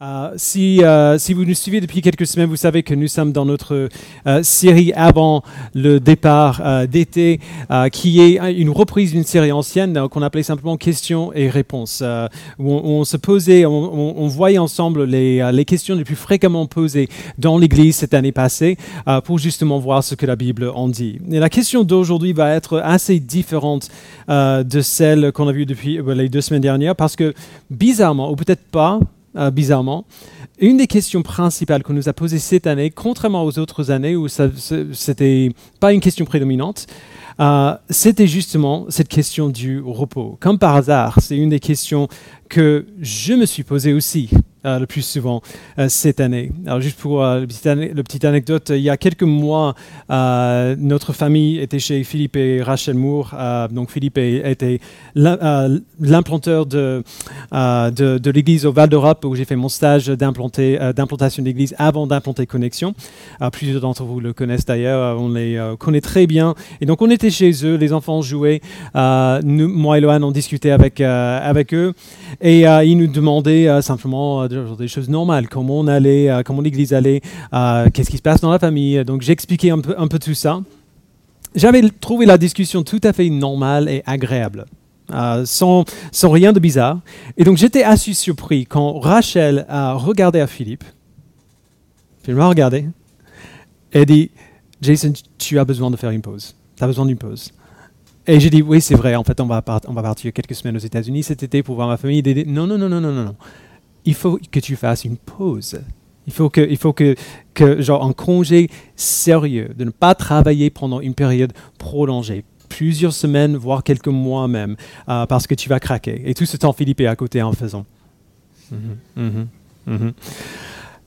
Euh, si, euh, si vous nous suivez depuis quelques semaines, vous savez que nous sommes dans notre euh, série avant le départ d'été, qui est une reprise d'une série ancienne qu'on appelait simplement questions et réponses, où on, se posait, on, voyait ensemble les, les, questions les plus fréquemment posées dans l'Église cette année passée, pour justement voir ce que la Bible en dit. Et la question d'aujourd'hui va être assez différente de celle qu'on a vue depuis les deux semaines dernières, parce que bizarrement, ou peut-être pas, euh, bizarrement. Une des questions principales qu'on nous a posées cette année, contrairement aux autres années où ce n'était pas une question prédominante, euh, c'était justement cette question du repos. Comme par hasard, c'est une des questions que je me suis posée aussi euh, le plus souvent euh, cette année. Alors juste pour euh, la petite, anecdote, il y a quelques mois, notre famille était chez Philippe et Rachel Moore. donc Philippe était l'implanteur de, de, l'église au Val d'Europe où j'ai fait mon stage d'implantation d'église avant d'implanter Connexion. plusieurs d'entre vous le connaissent d'ailleurs, on les connaît très bien. Et donc on était chez eux, les enfants jouaient, moi et Lohan on discutait avec, avec eux et ils nous demandaient simplement des choses normales, comment on allait, euh, comment l'église allait, euh, qu'est-ce qui se passe dans la famille. Donc j'expliquais un peu, tout ça. J'avais trouvé la discussion tout à fait normale et agréable. Euh, sans, rien de bizarre. Et donc j'étais assez surpris quand Rachel a regardé à Philippe, il m'a regardé, et dit, Jason, tu as besoin de faire une pause. Tu as besoin d'une pause. Et j'ai dit, oui, c'est vrai, en fait, on va, partir quelques semaines aux États-Unis cet été pour voir ma famille. Non, non, non, non, non, non il faut que tu fasses une pause. Il faut que, il faut que, que genre un congé sérieux, de ne pas travailler pendant une période prolongée, plusieurs semaines, voire quelques mois même, euh, parce que tu vas craquer. Et tout ce temps, Philippe est à côté en faisant. Mhm, mhm, mhm.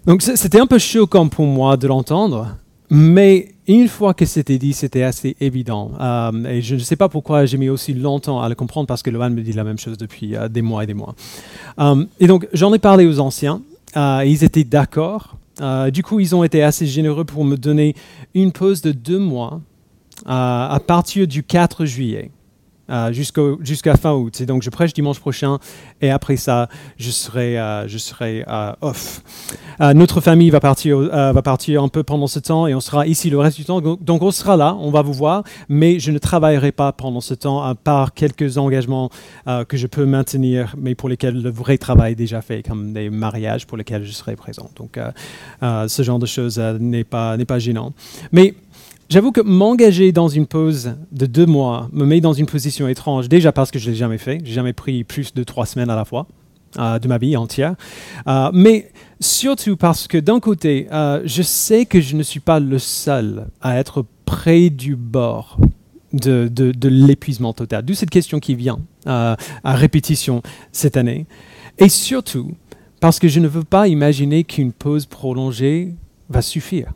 Donc c'était un peu choquant pour moi de l'entendre, mais une fois que c'était dit, c'était assez évident. Euh, et je ne sais pas pourquoi j'ai mis aussi longtemps à le comprendre, parce que Lohan me dit la même chose depuis euh, des mois et des mois. Euh, et donc, j'en ai parlé aux anciens. ils étaient d'accord. du coup, ils ont été assez généreux pour me donner une pause de deux mois à partir du 4 juillet. Euh, jusqu'à fin août. Donc, je prêche dimanche prochain et après ça, je serai, euh, je serai euh, off. notre famille va partir, va partir un peu pendant ce temps et on sera ici le reste du temps. Donc, on sera là, on va vous voir, mais je ne travaillerai pas pendant ce temps, à part quelques engagements que je peux maintenir, mais pour lesquels le vrai travail est déjà fait, comme des mariages pour lesquels je serai présent. Donc, ce genre de choses n'est pas, pas gênant. Mais J'avoue que m'engager dans une pause de deux mois me met dans une position étrange, déjà parce que je ne l'ai jamais fait, j'ai jamais pris plus de trois semaines à la fois euh, de ma vie entière, euh, mais surtout parce que d'un côté, euh, je sais que je ne suis pas le seul à être près du bord de, de l'épuisement total, d'où cette question qui vient à répétition cette année, et surtout parce que je ne veux pas imaginer qu'une pause prolongée va suffire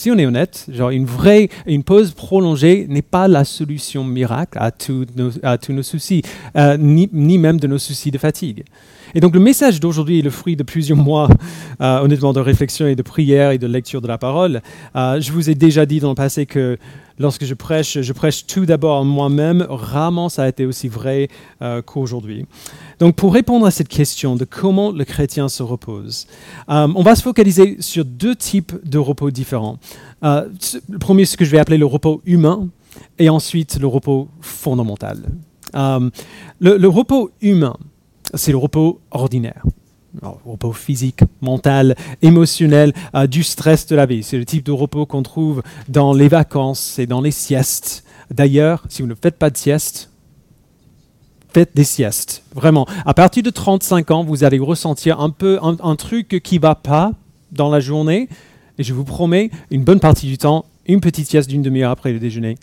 si on est honnête, genre une vraie, une pause prolongée n'est pas la solution miracle à, tous nos, soucis, euh, ni, même de nos soucis de fatigue. Et donc le message d'aujourd'hui est le fruit de plusieurs mois, euh, honnêtement, de réflexion et de prière et de lecture de la parole. Euh, je vous ai déjà dit dans le passé que lorsque je prêche, je prêche tout d'abord moi-même. Rarement ça a été aussi vrai euh, qu'aujourd'hui. Donc pour répondre à cette question de comment le chrétien se repose, on va se focaliser sur deux types de repos différents. Le premier, ce que je vais appeler le repos humain, et ensuite le repos fondamental. le repos humain, c'est le repos ordinaire repos physique, mental, émotionnel, euh, du stress de la vie. C'est le type de repos qu'on trouve dans les vacances et dans les siestes. D'ailleurs, si vous ne faites pas de sieste, faites des siestes. Vraiment. À partir de 35 ans, vous allez ressentir un peu un, un truc qui ne va pas dans la journée. Et je vous promets, une bonne partie du temps, une petite sieste d'une demi-heure après le déjeuner,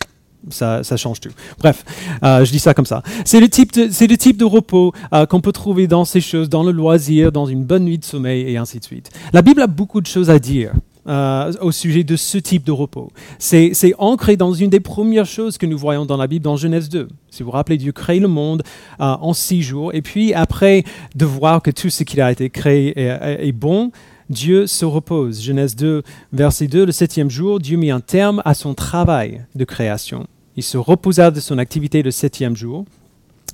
ça, change tout. Bref, euh, je dis ça comme ça. C'est le type de, c'est le type de repos euh, qu'on peut trouver dans ces choses, dans le loisir, dans une bonne nuit de sommeil et ainsi de suite. La Bible a beaucoup de choses à dire. Euh, au sujet de ce type de repos. C'est, ancré dans une des premières choses que nous voyons dans la Bible, dans Genèse 2. Si vous vous rappelez, Dieu crée le monde en six jours, et puis après de voir que tout ce qui a été créé est bon, Dieu se repose. Genèse 2, verset 2, le septième jour, Dieu mit un terme à son travail de création. Il se reposa de son activité le septième jour.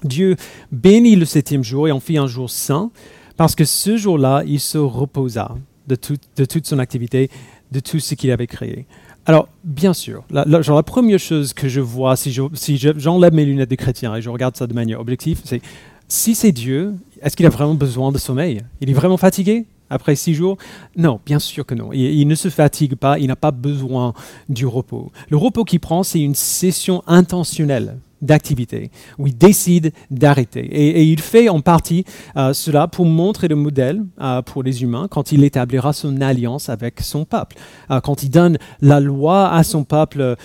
Dieu bénit le septième jour et en fit un jour saint, Parce que ce jour-là, il se reposa de, de toute son activité, de tout ce qu'il avait créé. Alors, bien sûr, la, genre, la première chose que je vois si j'enlève si mes lunettes de chrétien et je regarde ça de manière objective, c'est si c'est Dieu, est-ce qu'il a vraiment besoin de sommeil? Il est vraiment fatigué? Après six jours? Non, bien sûr que non. Il, ne se fatigue pas, il n'a pas besoin du repos. Le repos qu'il prend, c'est une session intentionnelle d'activité, où il décide d'arrêter. Et, il fait en partie euh, cela pour montrer le modèle euh, pour les humains quand il établira son alliance avec son peuple. Euh, quand il donne la loi à son peuple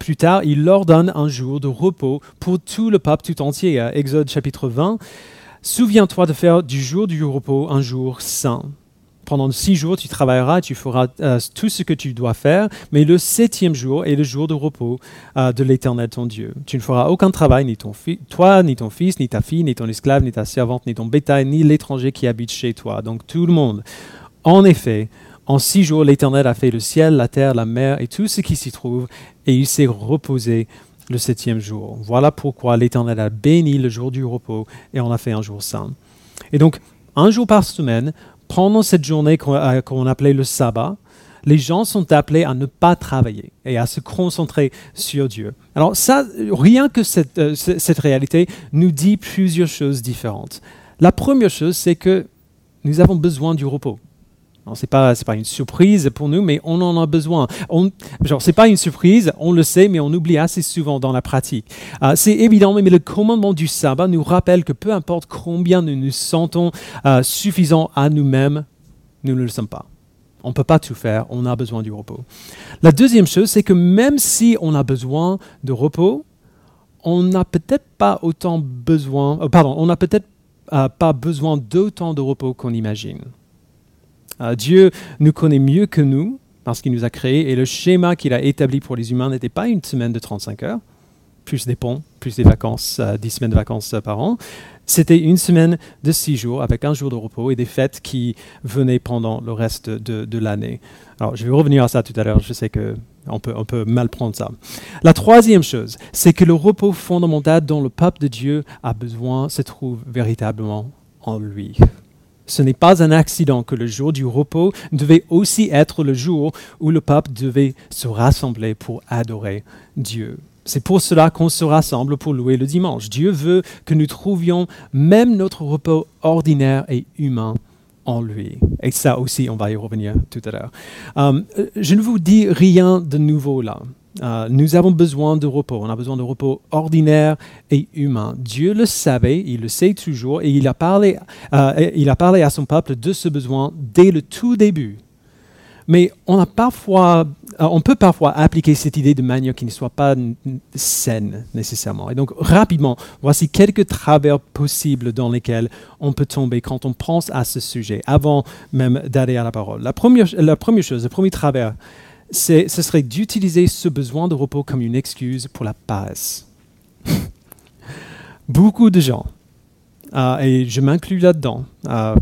plus tard, il leur donne un jour de repos pour tout le peuple tout entier. Exode chapitre 20. Souviens-toi de faire du jour du repos un jour saint pendant six jours, tu travailleras, tu feras euh, tout ce que tu dois faire, mais le septième jour est le jour de repos euh, de l'Éternel, ton Dieu. Tu ne feras aucun travail, ni ton toi, ni ton fils, ni ta fille, ni ton esclave, ni ta servante, ni ton bétail, ni l'étranger qui habite chez toi. Donc tout le monde. En effet, en six jours, l'Éternel a fait le ciel, la terre, la mer et tout ce qui s'y trouve, et il s'est reposé le septième jour. Voilà pourquoi l'Éternel a béni le jour du repos et en a fait un jour saint. Et donc, un jour par semaine, pendant cette journée euh, qu'on appelait le sabbat, les gens sont appelés à ne pas travailler et à se concentrer sur Dieu. Alors ça, rien que cette, euh, cette réalité nous dit plusieurs choses différentes. La première chose, c'est que nous avons besoin du repos. Ce n'est pas, pas une surprise pour nous, mais on en a besoin. Ce n'est pas une surprise, on le sait, mais on oublie assez souvent dans la pratique. Euh, c'est évident, mais le commandement du sabbat nous rappelle que peu importe combien nous nous sentons euh, suffisants à nous-mêmes, nous ne le sommes pas. On ne peut pas tout faire, on a besoin du repos. La deuxième chose, c'est que même si on a besoin de repos, on n'a peut-être pas autant besoin, euh, pardon, on n'a peut-être pas besoin d'autant de repos qu'on imagine. Euh, Dieu nous connaît mieux que nous parce qu'il nous a créés et le schéma qu'il a établi pour les humains n'était pas une semaine de 35 heures, plus des ponts, plus des vacances, 10 euh, semaines de vacances euh, par an. C'était une semaine de 6 jours avec un jour de repos et des fêtes qui venaient pendant le reste de, l'année. Alors, je vais revenir à ça tout à l'heure. Je sais peut, on peut mal prendre ça. La troisième chose, c'est que le repos fondamental dont le peuple de Dieu a besoin se trouve véritablement en lui. Ce n'est pas un accident que le jour du repos devait aussi être le jour où le peuple devait se rassembler pour adorer Dieu. C'est pour cela qu'on se rassemble pour louer le dimanche. Dieu veut que nous trouvions même notre repos ordinaire et humain en lui. Et ça aussi, on va y revenir tout à l'heure. Euh, je ne vous dis rien de nouveau là. Euh, nous avons besoin de repos. On a besoin de repos ordinaire et humain. Dieu le savait, il le sait toujours, et il a parlé, euh, il a parlé à son peuple de ce besoin dès le tout début. Mais on, a parfois, euh, on peut parfois appliquer cette idée de manière qui ne soit pas saine nécessairement. Et donc, rapidement, voici quelques travers possibles dans lesquels on peut tomber quand on pense à ce sujet, avant même d'aller à la parole. La première, la première chose, le premier travers, ce serait d'utiliser ce besoin de repos comme une excuse pour la paresse. beaucoup de gens, euh, et je m'inclus là-dedans, euh,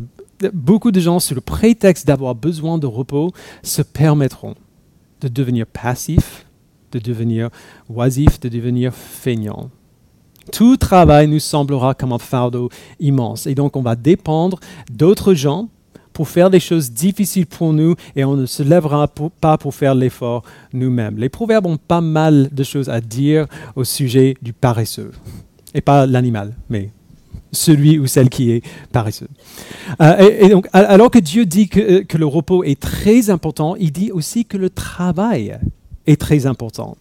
beaucoup de gens, sous le prétexte d'avoir besoin de repos, se permettront de devenir passifs, de devenir oisifs, de devenir feignants. Tout travail nous semblera comme un fardeau immense, et donc on va dépendre d'autres gens pour faire des choses difficiles pour nous et on ne se lèvera pas pour faire l'effort nous-mêmes. Les proverbes ont pas mal de choses à dire au sujet du paresseux. Et pas l'animal, mais celui ou celle qui est paresseux. Euh, et, donc, alors que Dieu dit que, que le repos est très important, il dit aussi que le travail est très important.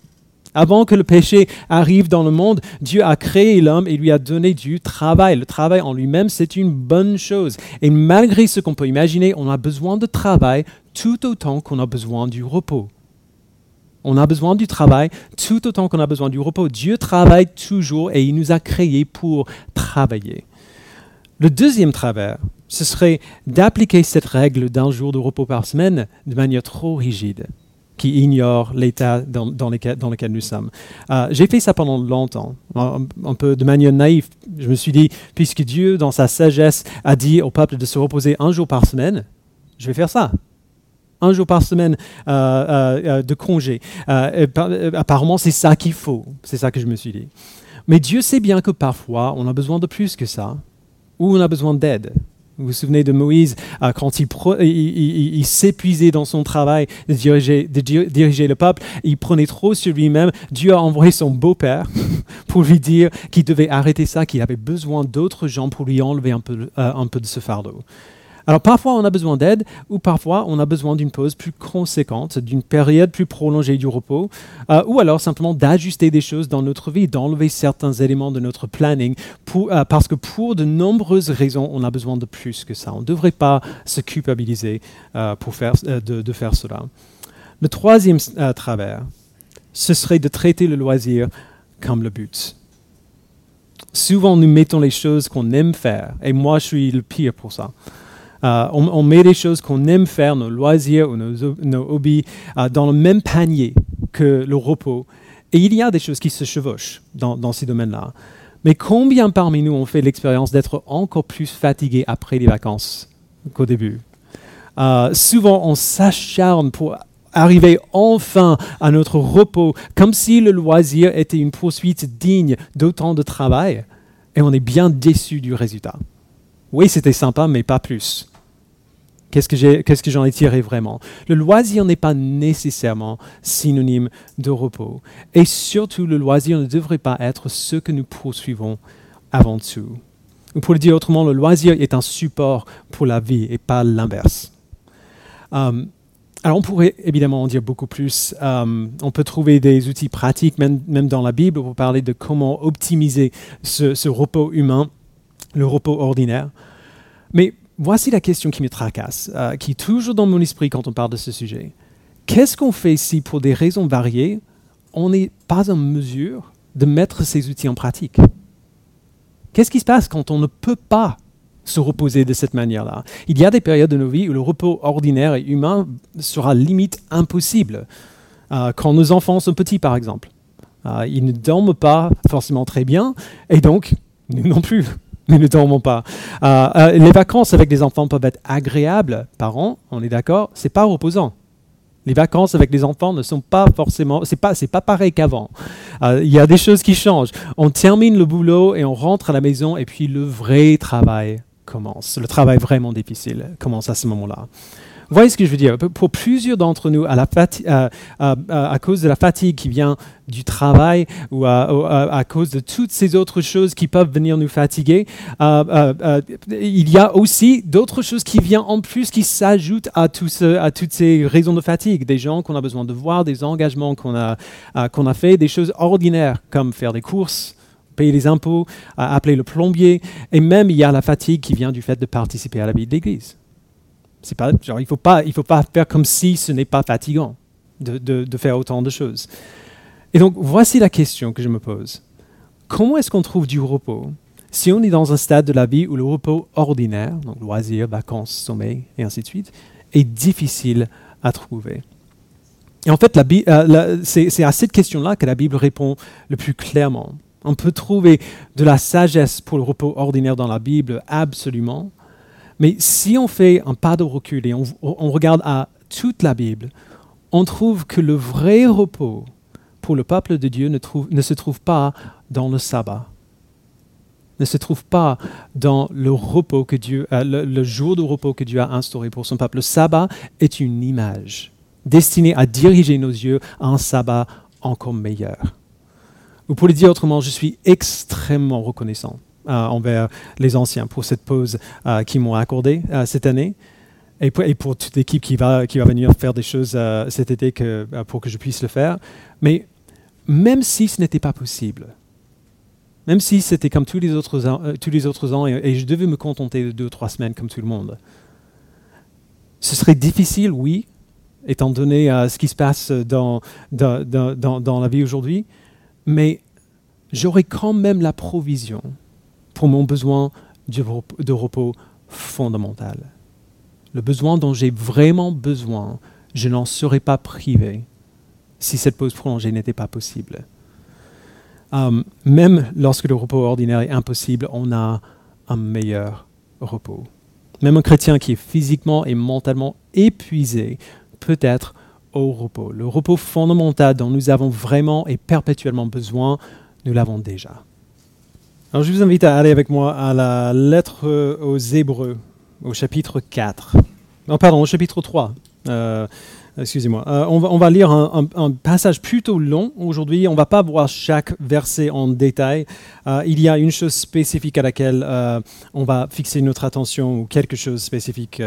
Avant que le péché arrive dans le monde, Dieu a créé l'homme et lui a donné du travail. Le travail en lui-même, c'est une bonne chose. Et malgré ce qu'on peut imaginer, on a besoin de travail tout autant qu'on a besoin du repos. On a besoin du travail tout autant qu'on a besoin du repos. Dieu travaille toujours et il nous a créés pour travailler. Le deuxième travers, ce serait d'appliquer cette règle d'un jour de repos par semaine de manière trop rigide qui ignorent l'état dans, lequel, nous sommes. Euh, j'ai fait ça pendant longtemps, un, peu de manière naïve. Je me suis dit, puisque Dieu, dans sa sagesse, a dit au peuple de se reposer un jour par semaine, je vais faire ça. Un jour par semaine euh, euh, de congé. apparemment, c'est ça qu'il faut. C'est ça que je me suis dit. Mais Dieu sait bien que parfois, on a besoin de plus que ça, ou on a besoin d'aide Vous vous souvenez de Moïse euh, quand il, s'épuisait dans son travail de diriger, le peuple, il prenait trop sur lui-même. Dieu a envoyé son beau-père pour lui dire qu'il devait arrêter ça, qu'il avait besoin d'autres gens pour lui enlever un peu, euh, un peu de ce fardeau. Alors parfois on a besoin d'aide ou parfois on a besoin d'une pause plus conséquente, d'une période plus prolongée du repos, euh, ou alors simplement d'ajuster des choses dans notre vie, d'enlever certains éléments de notre planning, euh, parce que pour de nombreuses raisons on a besoin de plus que ça. On ne devrait pas se culpabiliser euh, pour faire, de, de, faire cela. Le troisième travers, ce serait de traiter le loisir comme le but. Souvent, nous mettons les choses qu'on aime faire, et moi, je suis le pire pour ça. Euh, on, met les choses qu'on aime faire, nos loisirs ou nos, hobbies, euh, dans le même panier que le repos. Et il y a des choses qui se chevauchent dans, ces domaines-là. Mais combien parmi nous ont fait l'expérience d'être encore plus fatigués après les vacances qu'au début? Euh, Souvent, on s'acharne pour arriver enfin à notre repos, comme si le loisir était une poursuite digne d'autant de travail, et on est bien déçu du résultat. Oui, c'était sympa, mais pas plus. Qu'est-ce que j'en ai, tiré vraiment? Le loisir n'est pas nécessairement synonyme de repos. Et surtout, le loisir ne devrait pas être ce que nous poursuivons avant tout. Ou pour le dire autrement, le loisir est un support pour la vie et pas l'inverse. Euh, alors on pourrait évidemment en dire beaucoup plus. Euh, on peut trouver des outils pratiques, même, dans la Bible, pour parler de comment optimiser ce repos humain, le repos ordinaire. Mais voici la question qui me tracasse, euh, qui est toujours dans mon esprit quand on parle de ce sujet. Qu'est-ce qu'on fait si, pour des raisons variées, on n'est pas en mesure de mettre ces outils en pratique? Qu'est-ce qui se passe quand on ne peut pas se reposer de cette manière-là? Il y a des périodes de nos vies où le repos ordinaire et humain sera limite impossible. Euh, quand nos enfants sont petits, par exemple. Euh, ils ne dorment pas forcément très bien, et donc, nous non plus mais ne dormons pas. Euh, euh, les vacances avec les enfants peuvent être agréables, parents, on est d'accord, c'est pas reposant. Les vacances avec les enfants ne sont pas forcément, c'est pas, pas pareil qu'avant. Euh, il y a des choses qui changent. On termine le boulot et on rentre à la maison et puis le vrai travail commence. Le travail vraiment difficile commence à ce moment-là. Voyez ce que je veux dire Pour plusieurs d'entre nous, à, cause de la fatigue qui vient du travail ou à, cause de toutes ces autres choses qui peuvent venir nous fatiguer, euh, euh, il y a aussi d'autres choses qui viennent en plus, qui s'ajoutent à, toutes ces raisons de fatigue. Des gens qu'on a besoin de voir, des engagements qu'on a, euh, qu'on a fait, des choses ordinaires comme faire des courses, payer les impôts, appeler le plombier, et même il y a la fatigue qui vient du fait de participer à la vie de l'Église. Pas, il ne faut, pas, faut pas faire comme si ce n'est pas fatigant de, de, faire autant de choses. Et donc, voici la question que je me pose. Comment est-ce qu'on trouve du repos si on est dans un stade de la vie où le repos ordinaire, donc loisirs, vacances, sommeil, et ainsi de suite, est difficile à trouver? Et en fait, euh, c'est à cette question-là que la Bible répond le plus clairement. On peut trouver de la sagesse pour le repos ordinaire dans la Bible, absolument. Mais si on fait un pas de recul et on, regarde à toute la Bible, on trouve que le vrai repos pour le peuple de Dieu ne, se trouve pas dans le sabbat, ne se trouve pas dans le repos que Dieu, euh, le, jour de repos que Dieu a instauré pour son peuple. Le sabbat est une image destinée à diriger nos yeux à un sabbat encore meilleur. Ou pour le dire autrement, je suis extrêmement reconnaissant envers les anciens pour cette pause euh, qu'ils m'ont accordée euh, cette année. Et pour, toute l'équipe qui va, qui va venir faire des choses cet été que, pour que je puisse le faire. Mais même si ce n'était pas possible, même si c'était comme tous les autres ans, tous les autres ans et, je devais me contenter de deux ou trois semaines comme tout le monde, ce serait difficile, oui, étant donné ce qui se passe dans, dans, dans, dans la vie aujourd'hui, mais j'aurais quand même la provision pour mon besoin de repos fondamental. Le besoin dont j'ai vraiment besoin, je n'en serais pas privé si cette pause prolongée n'était pas possible. Um, même lorsque le repos ordinaire est impossible, on a un meilleur repos. Même un chrétien qui est physiquement et mentalement épuisé peut être au repos. Le repos fondamental dont nous avons vraiment et perpétuellement besoin, nous l'avons déjà. Alors je vous invite à aller avec moi à la lettre aux Hébreux, au chapitre 4. Non, pardon, au chapitre 3. Euh, excusez-moi. Euh, on, va, on, va, lire un, passage plutôt long aujourd'hui. On ne va pas voir chaque verset en détail. Euh, il y a une chose spécifique à laquelle on va fixer notre attention ou quelque chose spécifique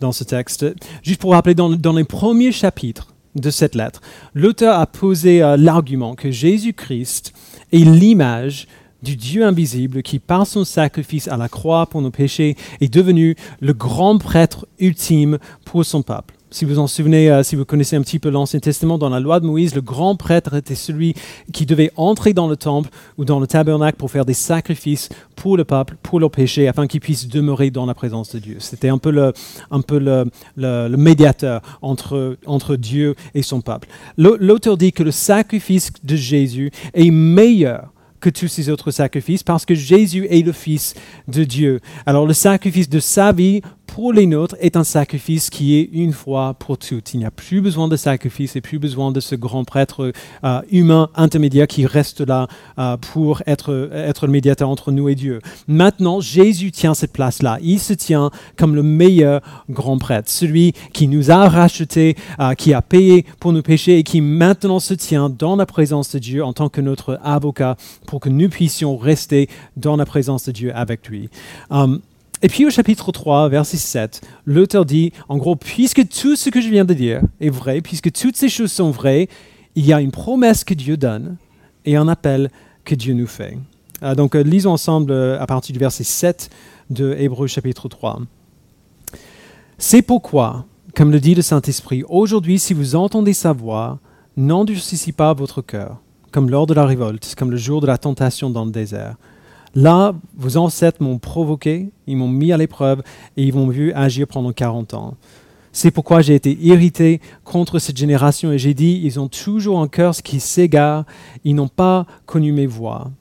dans ce texte. Juste pour rappeler, dans les premiers chapitres de cette lettre, l'auteur a posé l'argument que Jésus-Christ est l'image du Dieu invisible qui, par son sacrifice à la croix pour nos péchés, est devenu le grand prêtre ultime pour son peuple. Si vous en souvenez, euh, si vous connaissez un petit peu l'Ancien Testament, dans la loi de Moïse, le grand prêtre était celui qui devait entrer dans le temple ou dans le tabernacle pour faire des sacrifices pour le peuple, pour leurs péchés, afin qu'ils puissent demeurer dans la présence de Dieu. C'était un peu le, médiateur entre Dieu et son peuple. L'auteur dit que le sacrifice de Jésus est meilleur que tous ces autres sacrifices parce que Jésus est le Fils de Dieu. Alors le sacrifice de sa vie pour les nôtres est un sacrifice qui est une fois pour toutes. Il n'y a plus besoin de sacrifice et plus besoin de ce grand prêtre euh, humain intermédiaire qui reste là euh, pour être, être le médiateur entre nous et Dieu. Maintenant, Jésus tient cette place-là. Il se tient comme le meilleur grand prêtre, celui qui nous a rachetés, euh, qui a payé pour nos péchés et qui maintenant se tient dans la présence de Dieu en tant que notre avocat pour que nous puissions rester dans la présence de Dieu avec lui. Et puis au chapitre 3, verset 7, l'auteur dit, en gros, puisque tout ce que je viens de dire est vrai, puisque toutes ces choses sont vraies, il y a une promesse que Dieu donne et un appel que Dieu nous fait. Euh, donc euh, lisons ensemble euh, à partir du verset 7 de Hébreu chapitre 3. C'est pourquoi, comme le dit le Saint-Esprit, aujourd'hui si vous entendez sa voix, n'endurcissez pas votre cœur, comme lors de la révolte, comme le jour de la tentation dans le désert Là, vos ancêtres m'ont provoqué, ils m'ont mis à l'épreuve et ils m'ont vu agir pendant 40 ans. C'est pourquoi j'ai été irrité contre cette génération et j'ai dit, ils ont toujours un cœur qui s'égare, ils n'ont pas connu mes voies.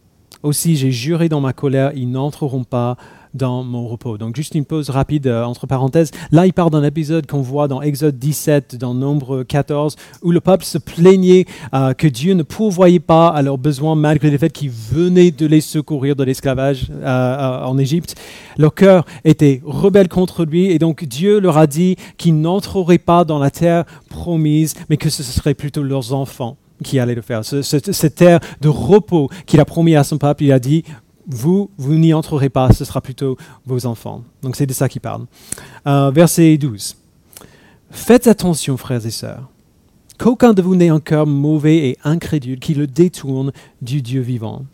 Aussi j'ai juré dans ma colère, ils n'entreront pas dans mon repos. Donc juste une pause rapide euh, entre parenthèses. Là, il part d'un épisode qu'on voit dans Exode 17, dans Nombre 14, où le peuple se plaignait euh, que Dieu ne pourvoyait pas à leurs besoins malgré le fait qu'il venait de les secourir de l'esclavage euh, en Égypte. Leur cœur était rebelle contre lui et donc Dieu leur a dit qu'ils n'entreraient pas dans la terre promise, mais que ce serait plutôt leurs enfants qui allaient le faire. cette terre de repos qu'il a promis à son peuple, il a dit, vous, vous n'y entrerez pas, ce sera plutôt vos enfants. Donc c'est de ça qu'il parle. Euh, verset 12. Faites attention, frères et sœurs, qu'aucun de vous n'ait un cœur mauvais et incrédule qui le détourne du Dieu vivant.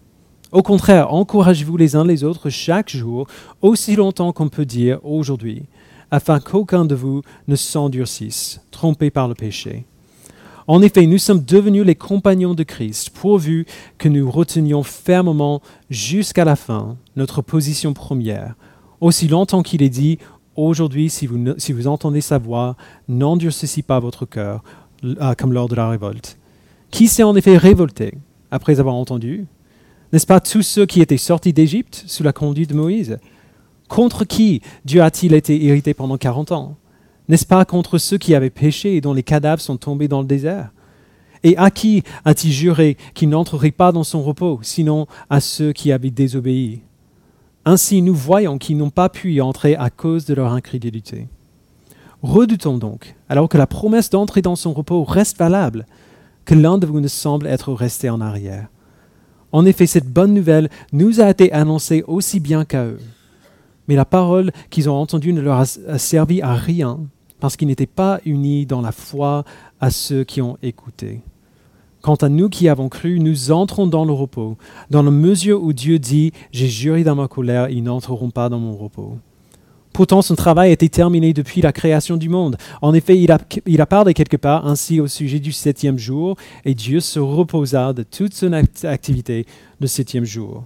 Au contraire, encouragez-vous les uns les autres chaque jour, aussi longtemps qu'on peut dire aujourd'hui, afin qu'aucun de vous ne s'endurcisse, trompé par le péché. En effet, nous sommes devenus les compagnons de Christ, pourvu que nous retenions fermement jusqu'à la fin notre position première, aussi longtemps qu'il est dit, aujourd'hui, si vous, entendez sa voix, n'endurcissez pas votre cœur, euh, comme lors de la révolte. Qui s'est en effet révolté après avoir entendu? N'est-ce pas tous ceux qui étaient sortis d'Égypte sous la conduite de Moïse? Contre qui Dieu a-t-il été irrité pendant 40 ans? N'est-ce pas contre ceux qui avaient péché et dont les cadavres sont tombés dans le désert? Et à qui a-t-il juré qu'il n'entrerait pas dans son repos, sinon à ceux qui avaient désobéi? Ainsi nous voyons qu'ils n'ont pas pu y entrer à cause de leur incrédulité. Redoutons donc, alors que la promesse d'entrer dans son repos reste valable, que l'un de vous ne semble être resté en arrière. En effet, cette bonne nouvelle nous a été annoncée aussi bien qu'à eux. Mais la parole qu'ils ont entendue ne leur a servi à rien parce qu'ils n'étaient pas unis dans la foi à ceux qui ont écouté. Quant à nous qui avons cru, nous entrons dans le repos, dans la mesure où Dieu dit, J'ai juré dans ma colère, ils n'entreront pas dans mon repos. Pourtant, son travail était terminé depuis la création du monde. En effet, il a, il a parlé quelque part ainsi au sujet du septième jour, et Dieu se reposa de toute son activité le septième jour.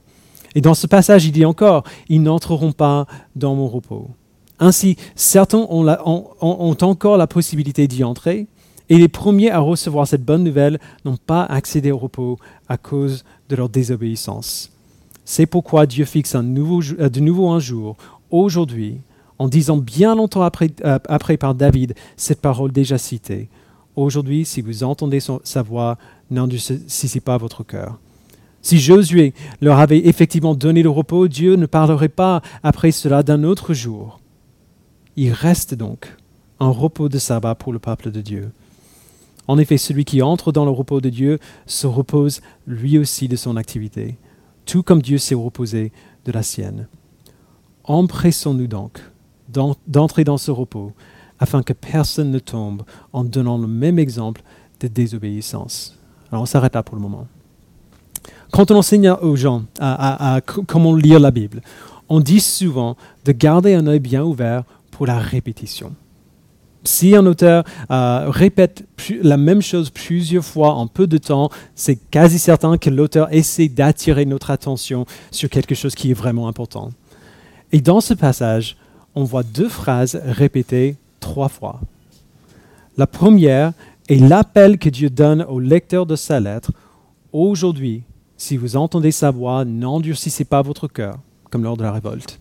Et dans ce passage, il dit encore, Ils n'entreront pas dans mon repos. Ainsi, certains ont, encore la possibilité d'y entrer, et les premiers à recevoir cette bonne nouvelle n'ont pas accédé au repos à cause de leur désobéissance. C'est pourquoi Dieu fixe euh, de nouveau un jour, aujourd'hui, en disant bien longtemps après, euh, après par David cette parole déjà citée. Aujourd'hui, si vous entendez sa voix, n'endurcissez pas votre cœur. Si Josué leur avait effectivement donné le repos, Dieu ne parlerait pas après cela d'un autre jour Il reste donc un repos de sabbat pour le peuple de Dieu. En effet, celui qui entre dans le repos de Dieu se repose lui aussi de son activité, tout comme Dieu s'est reposé de la sienne. Empressons-nous donc d'entrer dans ce repos, afin que personne ne tombe en donnant le même exemple de désobéissance. Alors on s'arrête là pour le moment. Quand on enseigne aux gens comment lire la Bible, on dit souvent de garder un œil bien ouvert pour la répétition. Si un auteur euh, répète la même chose plusieurs fois en peu de temps, c'est quasi certain que l'auteur essaie d'attirer notre attention sur quelque chose qui est vraiment important. Et dans ce passage, on voit deux phrases répétées trois fois. La première est l'appel que Dieu donne au lecteur de sa lettre. Aujourd'hui, si vous entendez sa voix, n'endurcissez pas votre cœur, comme lors de la révolte.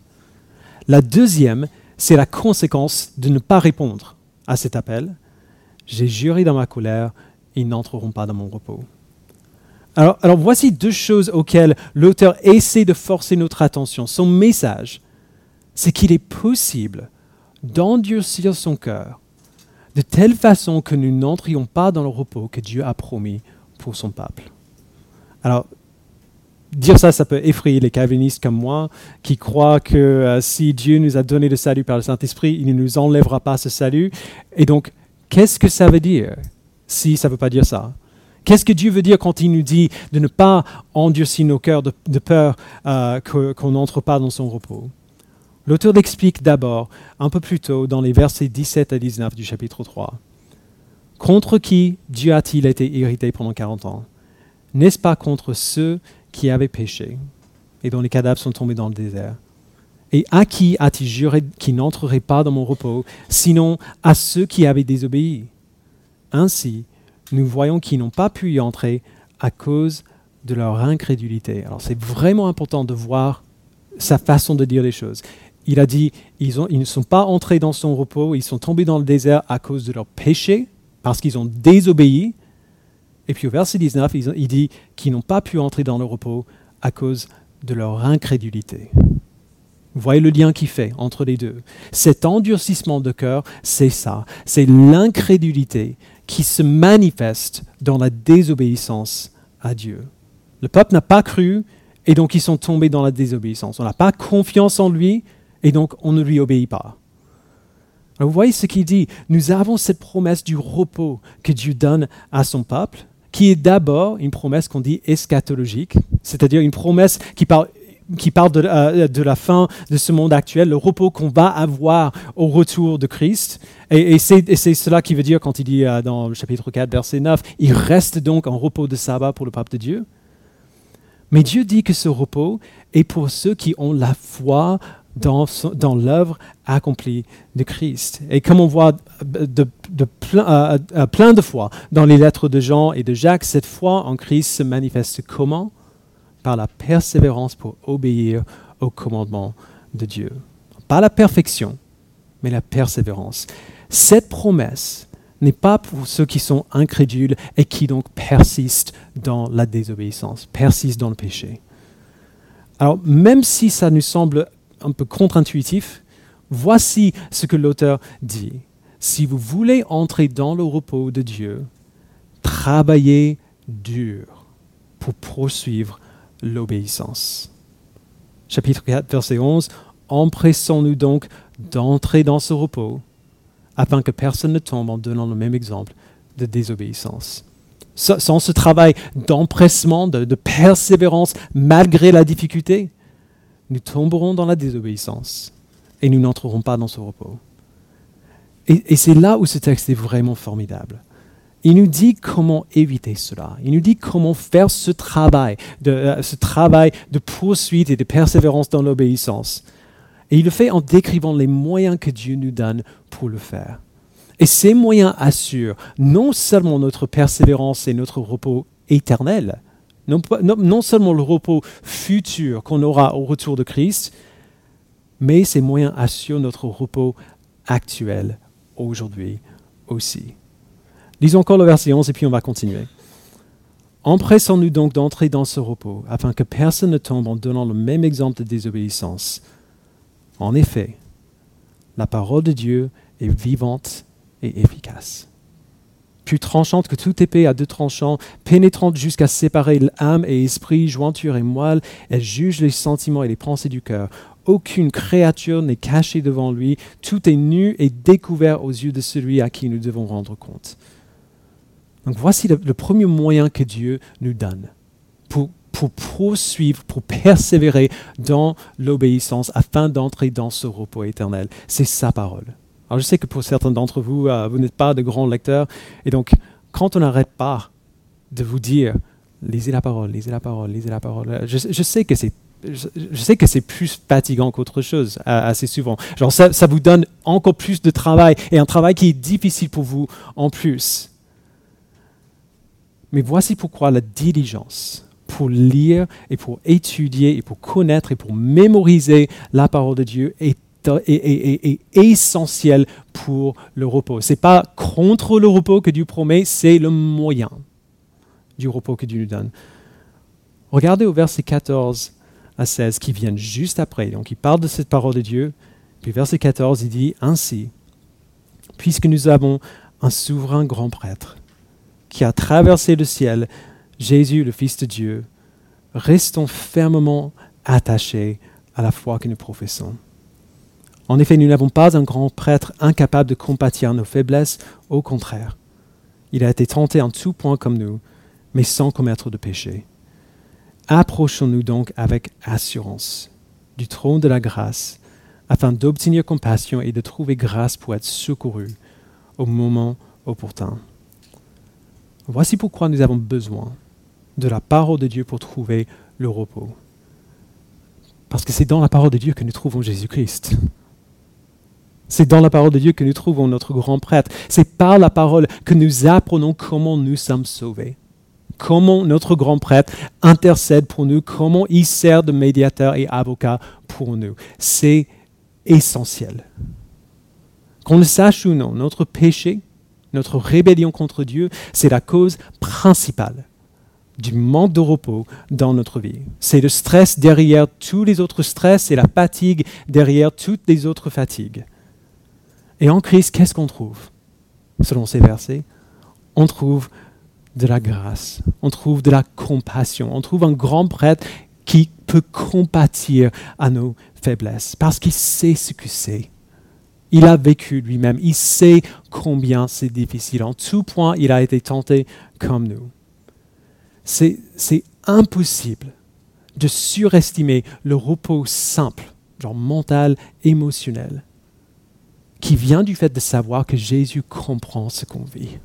La deuxième, c'est la conséquence de ne pas répondre à cet appel, j'ai juré dans ma colère, ils n'entreront pas dans mon repos. Alors, voici deux choses auxquelles l'auteur essaie de forcer notre attention. Son message, c'est qu'il est possible d'endurcir son cœur de telle façon que nous n'entrions pas dans le repos que Dieu a promis pour son peuple. Alors, dire ça, ça peut effrayer les calvinistes comme moi, qui croient que euh, si Dieu nous a donné le salut par le Saint-Esprit, il ne nous enlèvera pas ce salut. Et donc, qu'est-ce que ça veut dire si ça ne veut pas dire ça? Qu'est-ce que Dieu veut dire quand il nous dit de ne pas endurcir nos cœurs de, peur euh, qu'on n'entre pas dans son repos? L'auteur l'explique d'abord un peu plus tôt dans les versets 17 à 19 du chapitre 3. Contre qui Dieu a-t-il été irrité pendant 40 ans? N'est-ce pas contre ceux qui avaient péché et dont les cadavres sont tombés dans le désert Et à qui a-t-il juré qu'il n'entrerait pas dans mon repos, sinon à ceux qui avaient désobéi? Ainsi, nous voyons qu'ils n'ont pas pu y entrer à cause de leur incrédulité. Alors c'est vraiment important de voir sa façon de dire les choses. Il a dit, ils, ils ne sont pas entrés dans son repos, ils sont tombés dans le désert à cause de leur péché, parce qu'ils ont désobéi, et puis au verset 19, il dit qu'ils n'ont pas pu entrer dans le repos à cause de leur incrédulité. Vous voyez le lien qu'il fait entre les deux. Cet endurcissement de cœur, c'est ça. C'est l'incrédulité qui se manifeste dans la désobéissance à Dieu. Le peuple n'a pas cru et donc ils sont tombés dans la désobéissance. On n'a pas confiance en lui et donc on ne lui obéit pas vous voyez ce qu'il dit. Nous avons cette promesse du repos que Dieu donne à son peuple, qui est d'abord une promesse qu'on dit eschatologique, c'est-à-dire une promesse qui parle, qui parle de, euh, de, la fin de ce monde actuel, le repos qu'on va avoir au retour de Christ. Et, c'est cela qui veut dire quand il dit euh, dans le chapitre 4, verset 9, il reste donc un repos de sabbat pour le peuple de Dieu. Mais Dieu dit que ce repos est pour ceux qui ont la foi dans, dans l'œuvre accomplie de Christ. Et comme on voit de, plein, euh, euh, plein de fois dans les lettres de Jean et de Jacques, cette foi en Christ se manifeste comment? Par la persévérance pour obéir au commandement de Dieu. Pas la perfection, mais la persévérance. Cette promesse n'est pas pour ceux qui sont incrédules et qui donc persistent dans la désobéissance, persistent dans le péché. Alors, même si ça nous semble un peu contre-intuitif, voici ce que l'auteur dit. Si vous voulez entrer dans le repos de Dieu, travaillez dur pour poursuivre l'obéissance. Chapitre 4, verset 11. Empressons-nous donc d'entrer dans ce repos, afin que personne ne tombe en donnant le même exemple de désobéissance. Sans ce travail d'empressement, de persévérance, malgré la difficulté, nous tomberons dans la désobéissance et nous n'entrerons pas dans ce repos. Et, c'est là où ce texte est vraiment formidable. Il nous dit comment éviter cela. Il nous dit comment faire ce travail, euh, ce travail de poursuite et de persévérance dans l'obéissance. Et il le fait en décrivant les moyens que Dieu nous donne pour le faire. Et ces moyens assurent non seulement notre persévérance et notre repos éternel, non, seulement le repos futur qu'on aura au retour de Christ, mais ces moyens assurent notre repos actuel aujourd'hui aussi. Lisons encore le verset 11 et puis on va continuer. Empressons-nous donc d'entrer dans ce repos, afin que personne ne tombe en donnant le même exemple de désobéissance. En effet, La parole de Dieu est vivante et efficace. Plus tranchante que toute épée à deux tranchants, pénétrante jusqu'à séparer l'âme et esprit, jointure et moelle, elle juge les sentiments et les pensées du cœur. Aucune créature n'est cachée devant lui, tout est nu et découvert aux yeux de celui à qui nous devons rendre compte. Donc voici le, premier moyen que Dieu nous donne pour, pour poursuivre, pour persévérer dans l'obéissance afin d'entrer dans ce repos éternel. C'est sa parole. Alors je sais que pour certains d'entre vous, euh, vous n'êtes pas de grands lecteurs, et donc quand on n'arrête pas de vous dire, lisez la parole, lisez la parole, lisez la parole, je, je sais que c'est je, sais que c'est plus fatigant qu'autre chose assez souvent. Genre ça, ça, vous donne encore plus de travail et un travail qui est difficile pour vous en plus. Mais voici pourquoi la diligence pour lire et pour étudier et pour connaître et pour mémoriser la parole de Dieu est, est, essentielle pour le repos. Ce n'est pas contre le repos que Dieu promet, c'est le moyen du repos que Dieu nous donne. Regardez au verset 14 à 16 qui viennent juste après. Donc il parle de cette parole de Dieu. Puis verset 14, il dit ainsi, puisque nous avons un souverain grand prêtre qui a traversé le ciel, Jésus le Fils de Dieu, restons fermement attachés à la foi que nous professons. En effet, nous n'avons pas un grand prêtre incapable de compatir nos faiblesses, au contraire. Il a été tenté en tout point comme nous, mais sans commettre de péché. Approchons-nous donc avec assurance du trône de la grâce, afin d'obtenir compassion et de trouver grâce pour être secouru au moment opportun. Voici pourquoi nous avons besoin de la parole de Dieu pour trouver le repos. Parce que c'est dans la parole de Dieu que nous trouvons Jésus-Christ. C'est dans la parole de Dieu que nous trouvons notre grand prêtre. C'est par la parole que nous apprenons comment nous sommes sauvés comment notre grand prêtre intercède pour nous, comment il sert de médiateur et avocat pour nous. C'est essentiel. Qu'on le sache ou non, notre péché, notre rébellion contre Dieu, c'est la cause principale du manque de repos dans notre vie. C'est le stress derrière tous les autres stress et la fatigue derrière toutes les autres fatigues. Et en Christ, qu'est-ce qu'on trouve Selon ces versets, on trouve de la grâce, on trouve de la compassion, on trouve un grand prêtre qui peut compatir à nos faiblesses, parce qu'il sait ce que c'est. Il a vécu lui-même, il sait combien c'est difficile. En tout point, il a été tenté comme nous. C'est impossible de surestimer le repos simple, genre mental, émotionnel, qui vient du fait de savoir que Jésus comprend ce qu'on vit.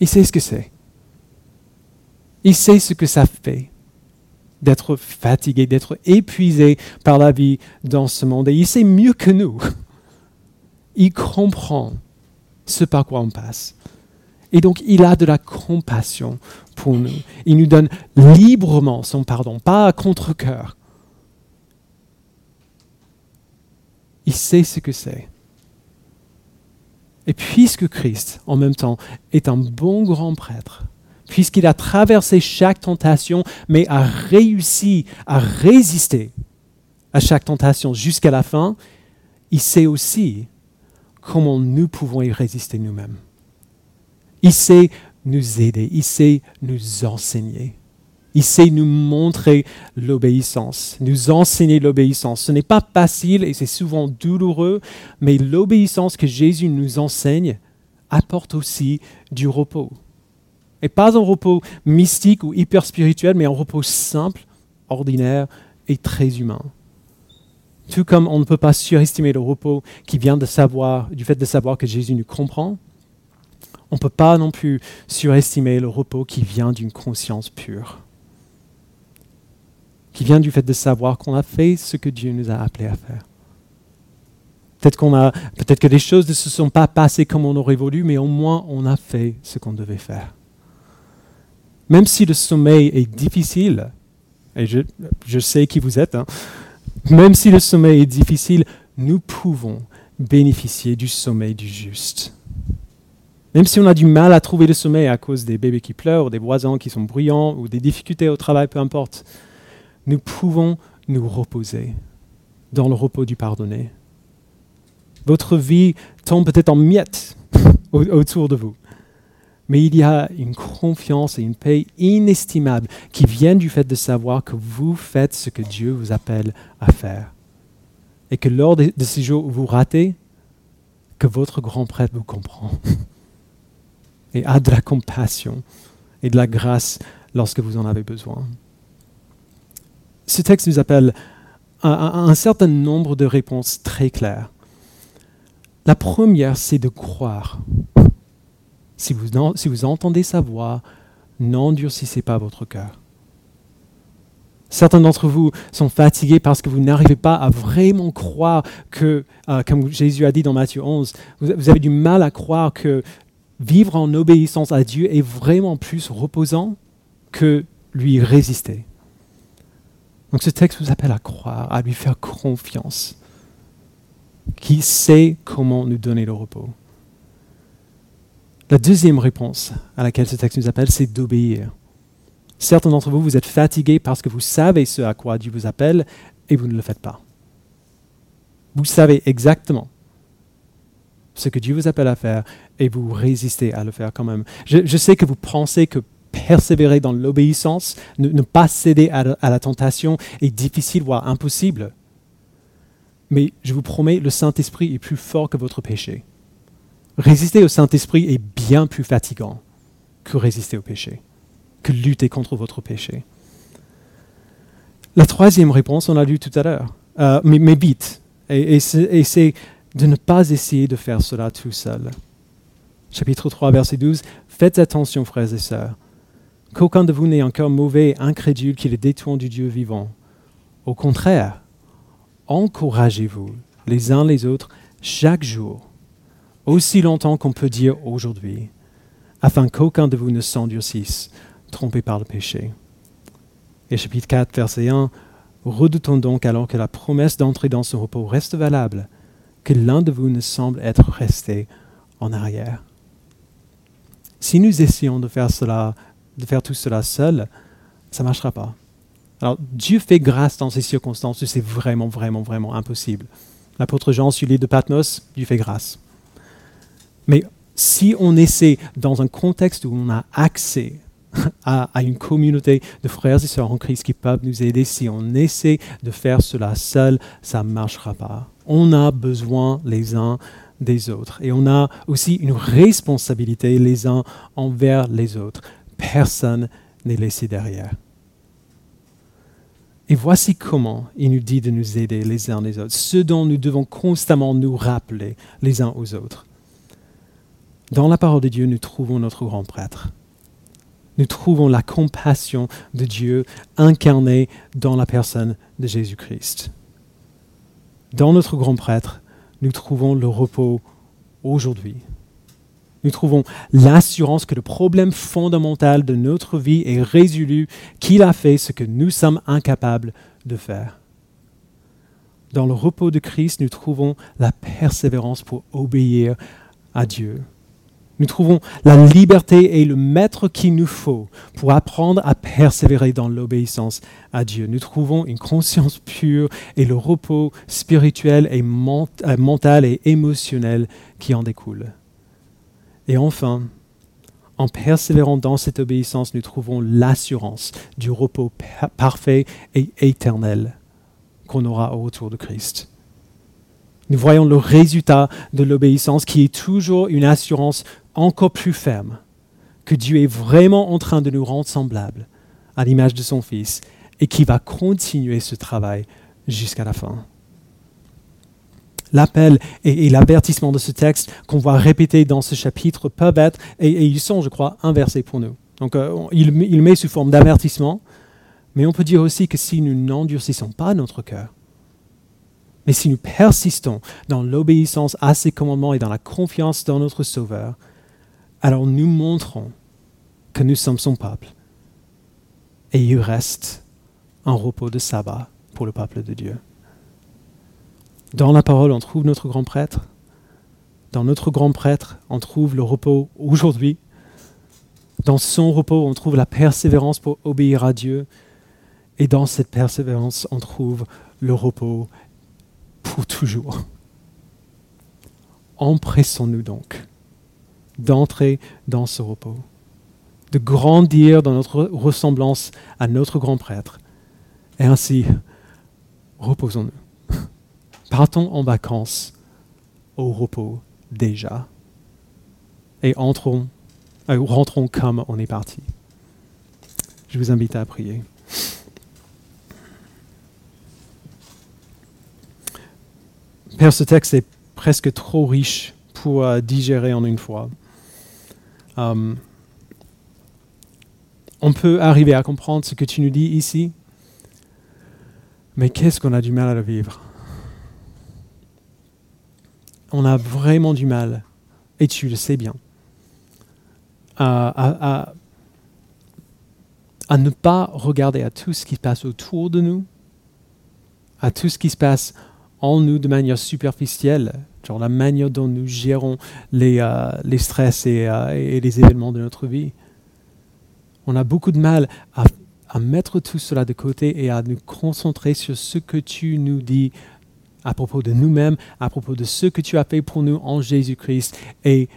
Il sait ce que c'est. Il sait ce que ça fait d'être fatigué, d'être épuisé par la vie dans ce monde. Et il sait mieux que nous. Il comprend ce par quoi on passe. Et donc, il a de la compassion pour nous. Il nous donne librement son pardon, pas à contre-coeur. Sait ce que c'est. Et puisque Christ, en même temps, est un bon grand prêtre, puisqu'il a traversé chaque tentation, mais a réussi à résister à chaque tentation jusqu'à la fin, il sait aussi comment nous pouvons y résister nous-mêmes. Il sait nous aider, il sait nous enseigner. Il sait nous montrer l'obéissance, nous enseigner l'obéissance. Ce n'est pas facile et c'est souvent douloureux, mais l'obéissance que Jésus nous enseigne apporte aussi du repos. Et pas un repos mystique ou hyper spirituel, mais un repos simple, ordinaire et très humain. Tout comme on ne peut pas surestimer le repos qui vient de savoir, du fait de savoir que Jésus nous comprend, on ne peut pas non plus surestimer le repos qui vient d'une conscience pure qui vient du fait de savoir qu'on a fait ce que Dieu nous a appelé à faire. Peut-être, qu'on a, peut-être que les choses ne se sont pas passées comme on aurait voulu, mais au moins on a fait ce qu'on devait faire. Même si le sommeil est difficile, et je, sais qui vous êtes, hein, même si le sommeil est difficile, nous pouvons bénéficier du sommeil du juste. Même si on a du mal à trouver le sommeil à cause des bébés qui pleurent, des voisins qui sont bruyants, ou des difficultés au travail, peu importe, nous pouvons nous reposer dans le repos du pardonné. Votre vie tombe peut-être en miettes autour de vous. Mais il y a une confiance et une paix inestimables qui viennent du fait de savoir que vous faites ce que Dieu vous appelle à faire. Et que lors de, ces jours où vous ratez, que votre grand prêtre vous comprend et a de la compassion et de la grâce lorsque vous en avez besoin. Ce texte nous appelle à un certain nombre de réponses très claires. La première, c'est de croire. Si vous, entendez sa voix, n'endurcissez pas votre cœur. Certains d'entre vous sont fatigués parce que vous n'arrivez pas à vraiment croire que, euh, comme Jésus a dit dans Matthieu 11, vous, avez du mal à croire que vivre en obéissance à Dieu est vraiment plus reposant que lui résister. Donc ce texte vous appelle à croire, à lui faire confiance qui sait comment nous donner le repos. La deuxième réponse à laquelle ce texte nous appelle, c'est d'obéir. Certains d'entre vous, vous êtes fatigués parce que vous savez ce à quoi Dieu vous appelle et vous ne le faites pas. Vous savez exactement ce que Dieu vous appelle à faire et vous résistez à le faire quand même. Je, sais que vous pensez que persévérer dans l'obéissance, ne, pas céder à la tentation est difficile, voire impossible. Mais je vous promets, le Saint-Esprit est plus fort que votre péché. Résister au Saint-Esprit est bien plus fatigant que résister au péché, que lutter contre votre péché. La troisième réponse, on l'a lu tout à l'heure, euh, mais, vite, et, et c'est de ne pas essayer de faire cela tout seul. Chapitre 3, verset 12, Faites attention, frères et sœurs, qu'aucun de vous n'ait encore mauvais, incrédule, qui le détourne du Dieu vivant. Au contraire, encouragez-vous les uns les autres chaque jour, aussi longtemps qu'on peut dire aujourd'hui, afin qu'aucun de vous ne s'endurcisse, trompé par le péché. Et chapitre 4, verset 1, Redoutons donc alors que la promesse d'entrer dans ce repos reste valable, que l'un de vous ne semble être resté en arrière. Si nous essayons de faire cela, de faire tout cela seul, ça ne marchera pas. Alors, Dieu fait grâce dans ces circonstances c'est vraiment, vraiment, vraiment impossible. L'apôtre Jean, sur l'île de Patmos, Dieu fait grâce. Mais si on essaie, dans un contexte où on a accès à, une communauté de frères et sœurs en Christ qui peuvent nous aider, si on essaie de faire cela seul, ça ne marchera pas. On a besoin les uns des autres. Et on a aussi une responsabilité les uns envers les autres. Personne n'est laissé derrière. Et voici comment il nous dit de nous aider les uns les autres, ce dont nous devons constamment nous rappeler les uns aux autres. Dans la parole de Dieu, nous trouvons notre grand prêtre. Nous trouvons la compassion de Dieu incarnée dans la personne de Jésus-Christ. Dans notre grand prêtre, nous trouvons le repos aujourd'hui nous trouvons l'assurance que le problème fondamental de notre vie est résolu, qu'il a fait ce que nous sommes incapables de faire. Dans le repos de Christ, nous trouvons la persévérance pour obéir à Dieu. Nous trouvons la liberté et le maître qu'il nous faut pour apprendre à persévérer dans l'obéissance à Dieu. Nous trouvons une conscience pure et le repos spirituel et euh, mental et émotionnel qui en découle. Et enfin, en persévérant dans cette obéissance, nous trouvons l'assurance du repos parfait et éternel qu'on aura au retour de Christ. Nous voyons le résultat de l'obéissance qui est toujours une assurance encore plus ferme que Dieu est vraiment en train de nous rendre semblables à l'image de son Fils et qui va continuer ce travail jusqu'à la fin l'appel et, l'avertissement de ce texte qu'on va répéter dans ce chapitre peuvent être, et, ils sont, je crois, inversés pour nous. Donc, euh, il, met sous forme d'avertissement, mais on peut dire aussi que si nous n'endurcissons pas notre cœur, mais si nous persistons dans l'obéissance à ses commandements et dans la confiance dans notre Sauveur, alors nous montrons que nous sommes son peuple. Et il reste un repos de sabbat pour le peuple de Dieu. Dans la parole, on trouve notre grand prêtre. Dans notre grand prêtre, on trouve le repos aujourd'hui. Dans son repos, on trouve la persévérance pour obéir à Dieu. Et dans cette persévérance, on trouve le repos pour toujours. Empressons-nous donc d'entrer dans ce repos, de grandir dans notre ressemblance à notre grand prêtre. Et ainsi, reposons-nous. Partons en vacances au repos déjà. Et entrons, euh, rentrons comme on est parti. Je vous invite à prier. Père, ce texte est presque trop riche pour euh, digérer en une fois. Euh, on peut arriver à comprendre ce que tu nous dis ici, mais qu'est-ce qu'on a du mal à le vivre? On a vraiment du mal, et tu le sais bien, à, ne pas regarder à tout ce qui se passe autour de nous, à tout ce qui se passe en nous de manière superficielle, genre la manière dont nous gérons les, euh, les stress euh, et, les événements de notre vie. On a beaucoup de mal à mettre tout cela de côté et à nous concentrer sur ce que tu nous dis à propos de nous-mêmes, à propos de ce que tu as fait pour nous en Jésus-Christ et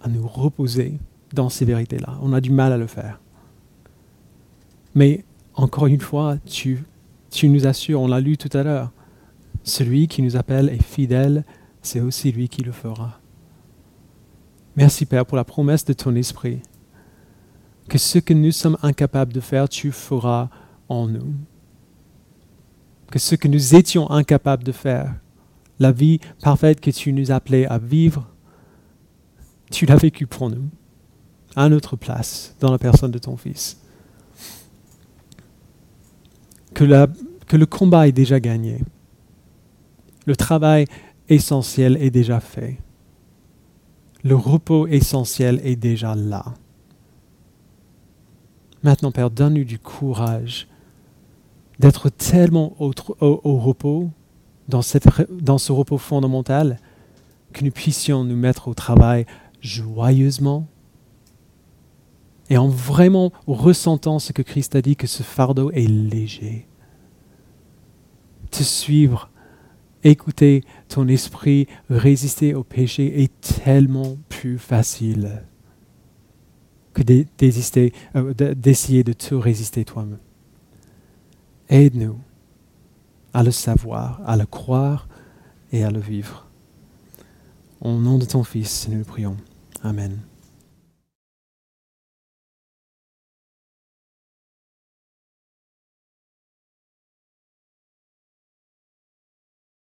à nous reposer dans ces vérités-là. On a du mal à le faire. Mais encore une fois, tu, tu nous assures, on l'a lu tout à l'heure, celui qui nous appelle est fidèle, c'est aussi lui qui le fera. Merci Père pour la promesse de ton esprit, que ce que nous sommes incapables de faire, tu feras en nous. Que ce que nous étions incapables de faire, la vie parfaite que tu nous appelais à vivre, tu l'as vécu pour nous, à notre place, dans la personne de ton Fils. Que, que le combat est déjà gagné le travail essentiel est déjà fait. Le repos essentiel est déjà là. Maintenant, Père, donne-nous du courage d'être tellement au, repos, dans, dans ce repos fondamental, que nous puissions nous mettre au travail joyeusement et en vraiment ressentant ce que Christ a dit, que ce fardeau est léger. Te suivre écouter ton esprit, résister au péché est tellement plus facile que euh, d'essayer de te résister toi-même. Aide-nous à le savoir, à le croire et à le vivre. Au nom de ton Fils, nous le prions. Amen.